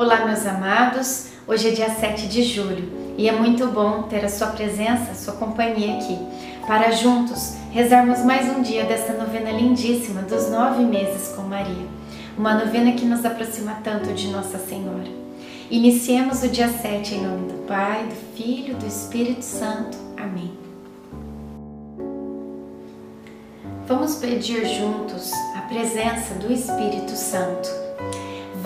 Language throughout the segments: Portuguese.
Olá, meus amados. Hoje é dia 7 de julho e é muito bom ter a sua presença, a sua companhia aqui, para juntos rezarmos mais um dia dessa novena lindíssima dos nove meses com Maria. Uma novena que nos aproxima tanto de Nossa Senhora. Iniciemos o dia 7 em nome do Pai, do Filho, do Espírito Santo. Amém. Vamos pedir juntos a presença do Espírito Santo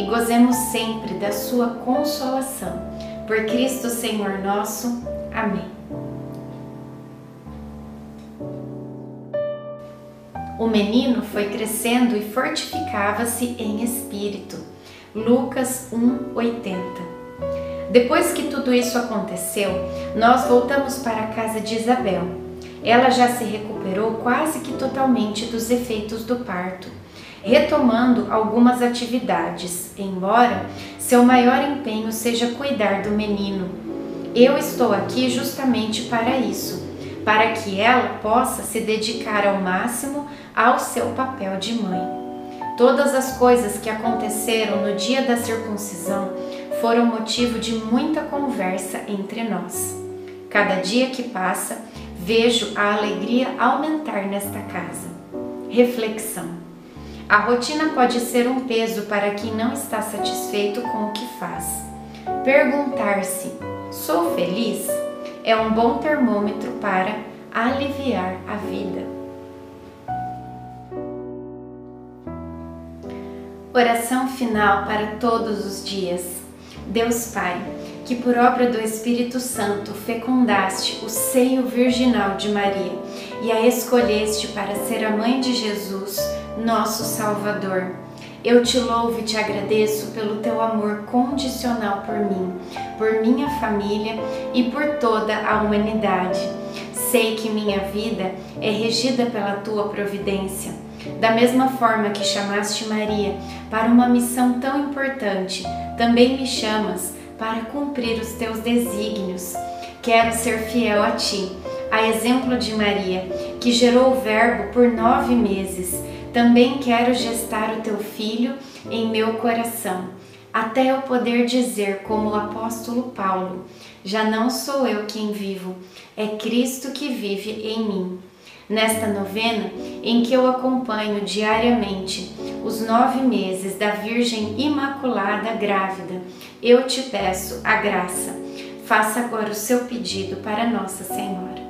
e gozemos sempre da sua consolação. Por Cristo Senhor nosso. Amém. O menino foi crescendo e fortificava-se em espírito. Lucas 1:80. Depois que tudo isso aconteceu, nós voltamos para a casa de Isabel. Ela já se recuperou quase que totalmente dos efeitos do parto retomando algumas atividades, embora seu maior empenho seja cuidar do menino. Eu estou aqui justamente para isso, para que ela possa se dedicar ao máximo ao seu papel de mãe. Todas as coisas que aconteceram no dia da circuncisão foram motivo de muita conversa entre nós. Cada dia que passa, vejo a alegria aumentar nesta casa. Reflexão. A rotina pode ser um peso para quem não está satisfeito com o que faz. Perguntar-se: sou feliz? é um bom termômetro para aliviar a vida. Oração final para todos os dias. Deus Pai, que por obra do Espírito Santo fecundaste o seio virginal de Maria e a escolheste para ser a mãe de Jesus nosso Salvador. Eu te louvo e te agradeço pelo teu amor condicional por mim, por minha família e por toda a humanidade. Sei que minha vida é regida pela tua providência. Da mesma forma que chamaste Maria para uma missão tão importante, também me chamas para cumprir os teus desígnios. Quero ser fiel a ti, a exemplo de Maria, que gerou o Verbo por nove meses também quero gestar o teu filho em meu coração, até eu poder dizer, como o apóstolo Paulo: Já não sou eu quem vivo, é Cristo que vive em mim. Nesta novena, em que eu acompanho diariamente os nove meses da Virgem Imaculada Grávida, eu te peço a graça. Faça agora o seu pedido para Nossa Senhora.